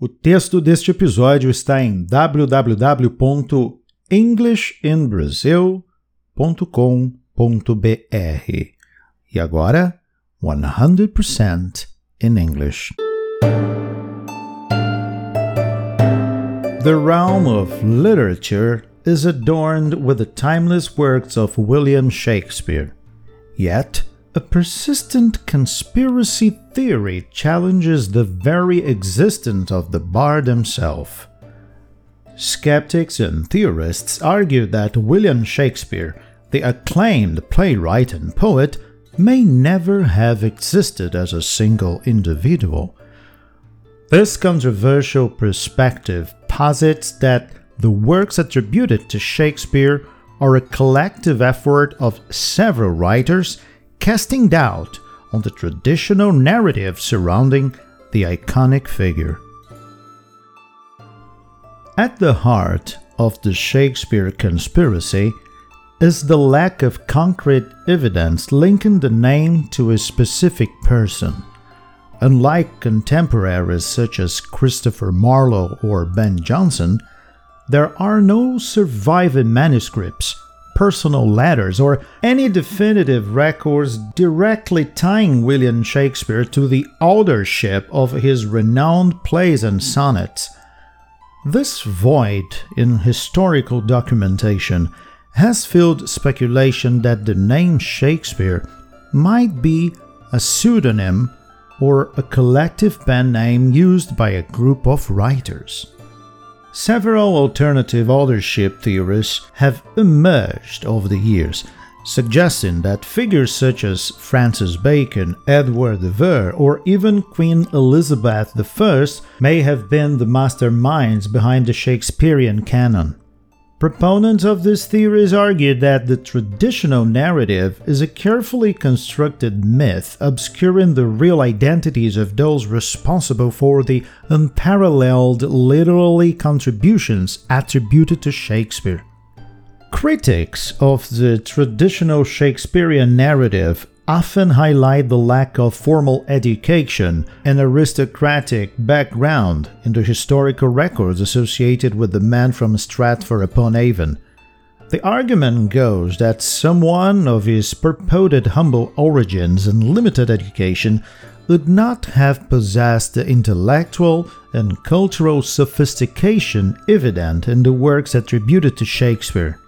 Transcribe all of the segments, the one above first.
O texto deste episódio está em www.englishinbrasil.com.br. E agora, 100% in English. The realm of literature is adorned with the timeless works of William Shakespeare. Yet, a persistent conspiracy theory challenges the very existence of the bard himself. Skeptics and theorists argue that William Shakespeare, the acclaimed playwright and poet, may never have existed as a single individual. This controversial perspective posits that the works attributed to Shakespeare are a collective effort of several writers casting doubt on the traditional narrative surrounding the iconic figure. At the heart of the Shakespeare conspiracy is the lack of concrete evidence linking the name to a specific person. Unlike contemporaries such as Christopher Marlowe or Ben Jonson, there are no surviving manuscripts personal letters or any definitive records directly tying William Shakespeare to the authorship of his renowned plays and sonnets. This void in historical documentation has fueled speculation that the name Shakespeare might be a pseudonym or a collective pen name used by a group of writers. Several alternative authorship theories have emerged over the years, suggesting that figures such as Francis Bacon, Edward de Vere, or even Queen Elizabeth I may have been the masterminds behind the Shakespearean canon. Proponents of these theories argue that the traditional narrative is a carefully constructed myth obscuring the real identities of those responsible for the unparalleled literary contributions attributed to Shakespeare. Critics of the traditional Shakespearean narrative often highlight the lack of formal education and aristocratic background in the historical records associated with the man from Stratford upon Avon. The argument goes that someone of his purported humble origins and limited education would not have possessed the intellectual and cultural sophistication evident in the works attributed to Shakespeare.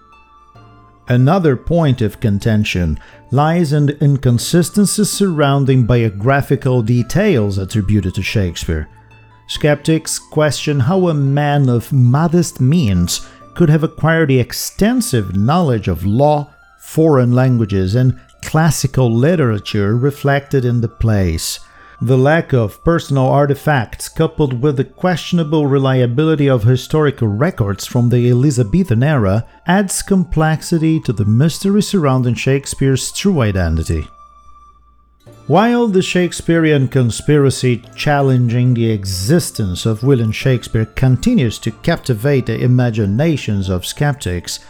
Another point of contention lies in the inconsistencies surrounding biographical details attributed to Shakespeare. Skeptics question how a man of modest means could have acquired the extensive knowledge of law, foreign languages, and classical literature reflected in the plays. The lack of personal artifacts, coupled with the questionable reliability of historical records from the Elizabethan era, adds complexity to the mystery surrounding Shakespeare's true identity. While the Shakespearean conspiracy challenging the existence of William Shakespeare continues to captivate the imaginations of skeptics,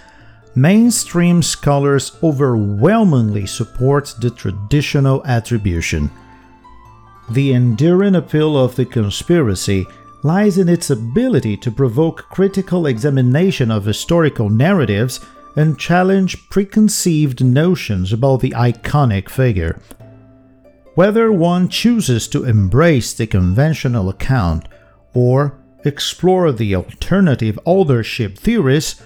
mainstream scholars overwhelmingly support the traditional attribution. The enduring appeal of the conspiracy lies in its ability to provoke critical examination of historical narratives and challenge preconceived notions about the iconic figure. Whether one chooses to embrace the conventional account or explore the alternative authorship theories,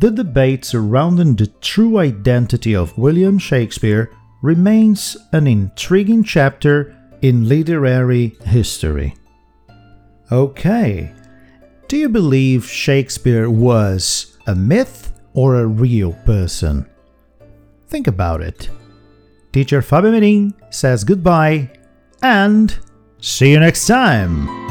the debate surrounding the true identity of William Shakespeare remains an intriguing chapter in literary history. Okay, do you believe Shakespeare was a myth or a real person? Think about it. Teacher Fabio Emerim says goodbye and see you next time!